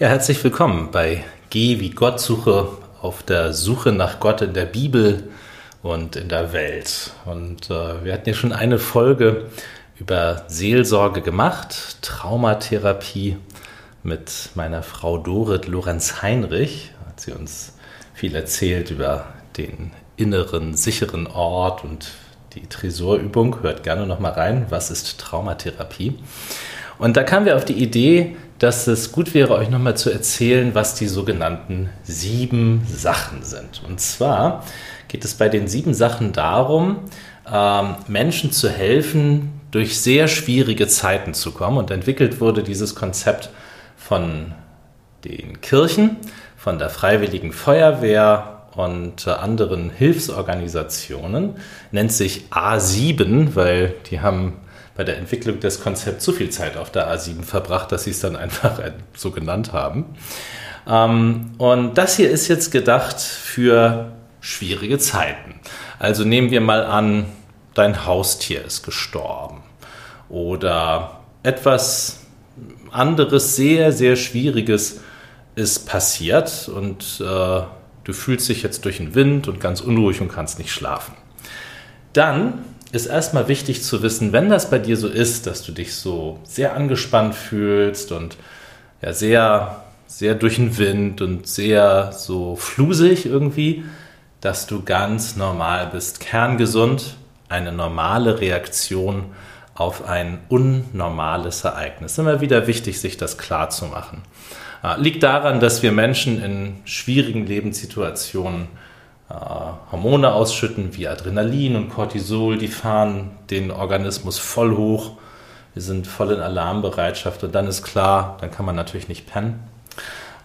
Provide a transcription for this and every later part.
Ja, herzlich willkommen bei Geh wie Gott suche auf der Suche nach Gott in der Bibel und in der Welt. Und äh, wir hatten ja schon eine Folge über Seelsorge gemacht, Traumatherapie mit meiner Frau Dorit Lorenz Heinrich. Hat sie uns viel erzählt über den inneren, sicheren Ort und die Tresorübung. Hört gerne noch mal rein. Was ist Traumatherapie? Und da kamen wir auf die Idee, dass es gut wäre, euch nochmal zu erzählen, was die sogenannten sieben Sachen sind. Und zwar geht es bei den sieben Sachen darum, ähm, Menschen zu helfen, durch sehr schwierige Zeiten zu kommen. Und entwickelt wurde dieses Konzept von den Kirchen, von der Freiwilligen Feuerwehr und äh, anderen Hilfsorganisationen. Nennt sich A7, weil die haben bei der Entwicklung des Konzepts so viel Zeit auf der A7 verbracht, dass sie es dann einfach so genannt haben. Ähm, und das hier ist jetzt gedacht für schwierige Zeiten. Also nehmen wir mal an, dein Haustier ist gestorben oder etwas anderes sehr, sehr Schwieriges ist passiert und äh, du fühlst dich jetzt durch den Wind und ganz unruhig und kannst nicht schlafen. Dann ist erstmal wichtig zu wissen, wenn das bei dir so ist, dass du dich so sehr angespannt fühlst und ja sehr, sehr durch den Wind und sehr so flusig irgendwie, dass du ganz normal bist, kerngesund, eine normale Reaktion auf ein unnormales Ereignis. Immer wieder wichtig, sich das klar zu machen. Äh, liegt daran, dass wir Menschen in schwierigen Lebenssituationen äh, Hormone ausschütten wie Adrenalin und Cortisol, die fahren den Organismus voll hoch. Wir sind voll in Alarmbereitschaft und dann ist klar, dann kann man natürlich nicht pennen.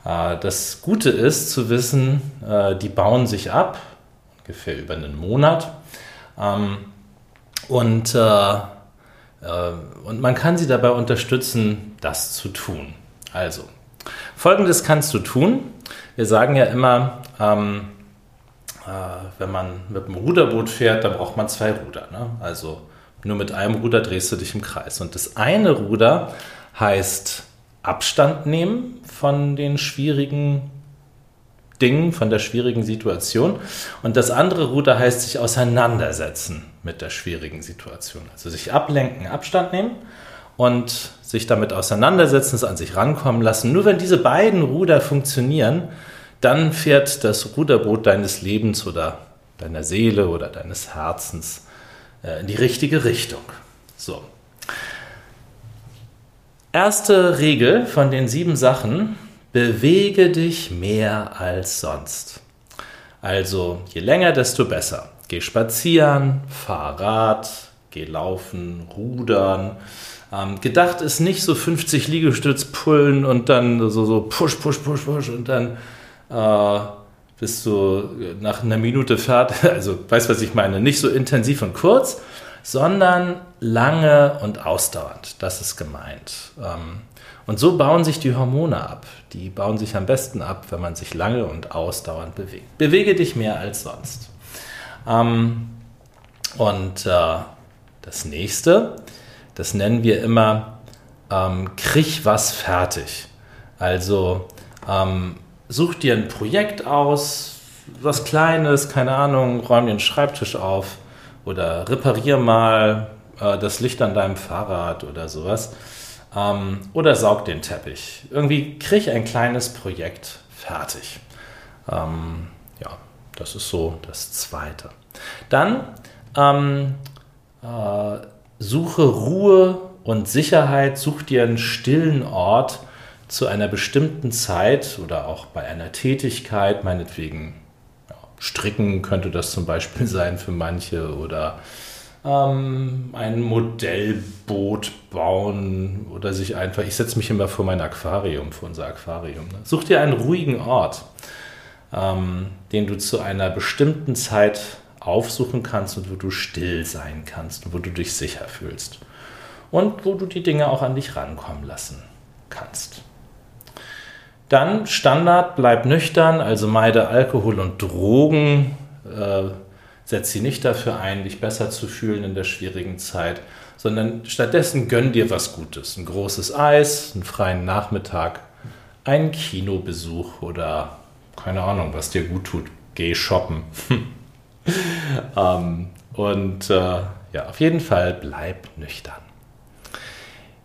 Äh, das Gute ist zu wissen, äh, die bauen sich ab, ungefähr über einen Monat. Ähm, und, und man kann sie dabei unterstützen, das zu tun. Also, folgendes kannst du tun. Wir sagen ja immer, ähm, äh, wenn man mit einem Ruderboot fährt, dann braucht man zwei Ruder. Ne? Also nur mit einem Ruder drehst du dich im Kreis. Und das eine Ruder heißt Abstand nehmen von den schwierigen Dingen, von der schwierigen Situation. Und das andere Ruder heißt sich auseinandersetzen mit der schwierigen Situation. Also sich ablenken, Abstand nehmen und sich damit auseinandersetzen, es an sich rankommen lassen. Nur wenn diese beiden Ruder funktionieren, dann fährt das Ruderboot deines Lebens oder deiner Seele oder deines Herzens äh, in die richtige Richtung. So. Erste Regel von den sieben Sachen, bewege dich mehr als sonst. Also je länger, desto besser. Geh spazieren, fahr Rad, geh laufen, rudern. Ähm, gedacht ist nicht so 50 Liegestütz pullen und dann so, so push, push, push, push und dann äh, bist du nach einer Minute fertig, also weißt was ich meine, nicht so intensiv und kurz, sondern lange und ausdauernd. Das ist gemeint. Ähm, und so bauen sich die Hormone ab. Die bauen sich am besten ab, wenn man sich lange und ausdauernd bewegt. Bewege dich mehr als sonst. Ähm, und äh, das nächste, das nennen wir immer, ähm, krieg was fertig. Also ähm, such dir ein Projekt aus, was Kleines, keine Ahnung, räum einen Schreibtisch auf oder reparier mal äh, das Licht an deinem Fahrrad oder sowas. Ähm, oder saug den Teppich. Irgendwie krieg ein kleines Projekt fertig. Ähm, ja, das ist so das Zweite. Dann ähm, äh, suche Ruhe und Sicherheit, such dir einen stillen Ort, zu einer bestimmten Zeit oder auch bei einer Tätigkeit, meinetwegen ja, stricken könnte das zum Beispiel sein für manche oder ähm, ein Modellboot bauen oder sich einfach, ich setze mich immer vor mein Aquarium, vor unser Aquarium. Ne? Such dir einen ruhigen Ort, ähm, den du zu einer bestimmten Zeit aufsuchen kannst und wo du still sein kannst und wo du dich sicher fühlst und wo du die Dinge auch an dich rankommen lassen kannst. Dann Standard, bleib nüchtern, also meide Alkohol und Drogen. Äh, setz sie nicht dafür ein, dich besser zu fühlen in der schwierigen Zeit, sondern stattdessen gönn dir was Gutes. Ein großes Eis, einen freien Nachmittag, einen Kinobesuch oder keine Ahnung, was dir gut tut. Geh shoppen. ähm, und äh, ja, auf jeden Fall bleib nüchtern.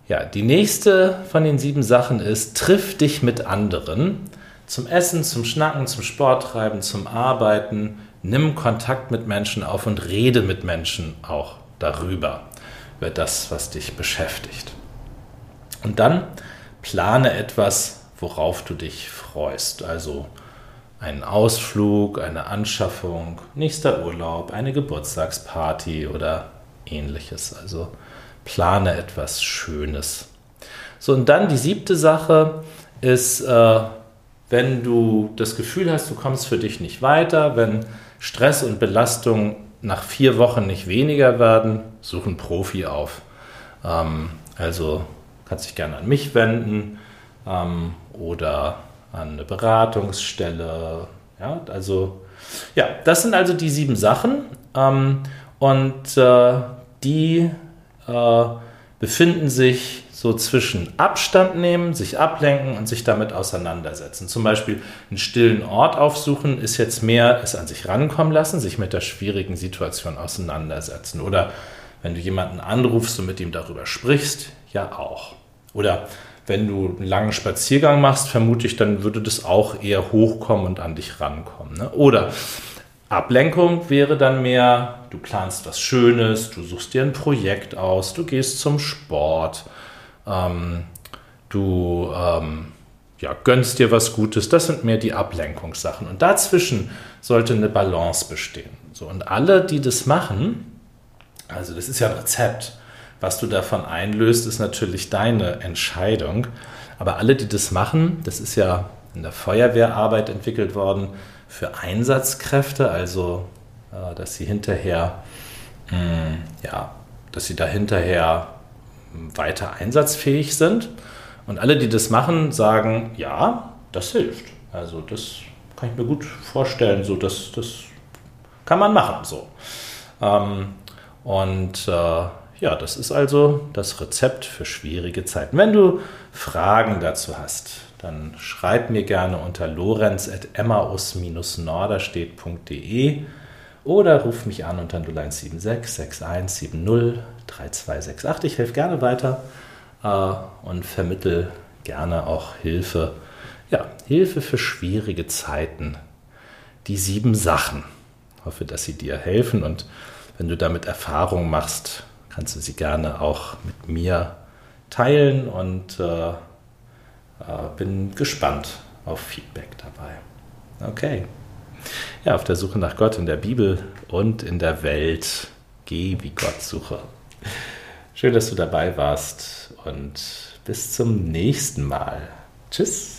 Ja, die nächste von den sieben Sachen ist, triff dich mit anderen zum Essen, zum Schnacken, zum Sporttreiben, zum Arbeiten. Nimm Kontakt mit Menschen auf und rede mit Menschen auch darüber, über das, was dich beschäftigt. Und dann plane etwas, worauf du dich freust. Also einen Ausflug, eine Anschaffung, nächster Urlaub, eine Geburtstagsparty oder ähnliches. Also plane etwas Schönes. So, und dann die siebte Sache ist, äh, wenn du das Gefühl hast, du kommst für dich nicht weiter, wenn Stress und Belastung nach vier Wochen nicht weniger werden, such einen Profi auf. Ähm, also kannst dich gerne an mich wenden ähm, oder an eine Beratungsstelle. Ja, also ja, das sind also die sieben Sachen ähm, und äh, die äh, befinden sich so zwischen Abstand nehmen, sich ablenken und sich damit auseinandersetzen. Zum Beispiel einen stillen Ort aufsuchen ist jetzt mehr es an sich rankommen lassen, sich mit der schwierigen Situation auseinandersetzen. Oder wenn du jemanden anrufst und mit ihm darüber sprichst, ja auch. Oder wenn du einen langen Spaziergang machst, vermute ich, dann würde das auch eher hochkommen und an dich rankommen. Ne? Oder Ablenkung wäre dann mehr, du planst was Schönes, du suchst dir ein Projekt aus, du gehst zum Sport, ähm, du ähm, ja, gönnst dir was Gutes. Das sind mehr die Ablenkungssachen. Und dazwischen sollte eine Balance bestehen. So, und alle, die das machen, also das ist ja ein Rezept, was du davon einlöst, ist natürlich deine Entscheidung. Aber alle, die das machen, das ist ja in der Feuerwehrarbeit entwickelt worden für Einsatzkräfte, also äh, dass sie hinterher, mh, hm, ja, dass sie da hinterher weiter einsatzfähig sind. Und alle, die das machen, sagen, ja, das hilft. Also das kann ich mir gut vorstellen, so das, das kann man machen. So. Ähm, und äh, ja, das ist also das Rezept für schwierige Zeiten. Wenn du Fragen dazu hast, dann schreib mir gerne unter lorenz.emmaus-norderstedt.de oder ruf mich an unter 0176 6170 3268. Ich helfe gerne weiter äh, und vermittel gerne auch Hilfe. Ja, Hilfe für schwierige Zeiten. Die sieben Sachen. Ich hoffe, dass sie dir helfen und wenn du damit Erfahrung machst, kannst du sie gerne auch mit mir teilen und äh, bin gespannt auf Feedback dabei. Okay. Ja, auf der Suche nach Gott in der Bibel und in der Welt. Geh wie Gott suche. Schön, dass du dabei warst und bis zum nächsten Mal. Tschüss.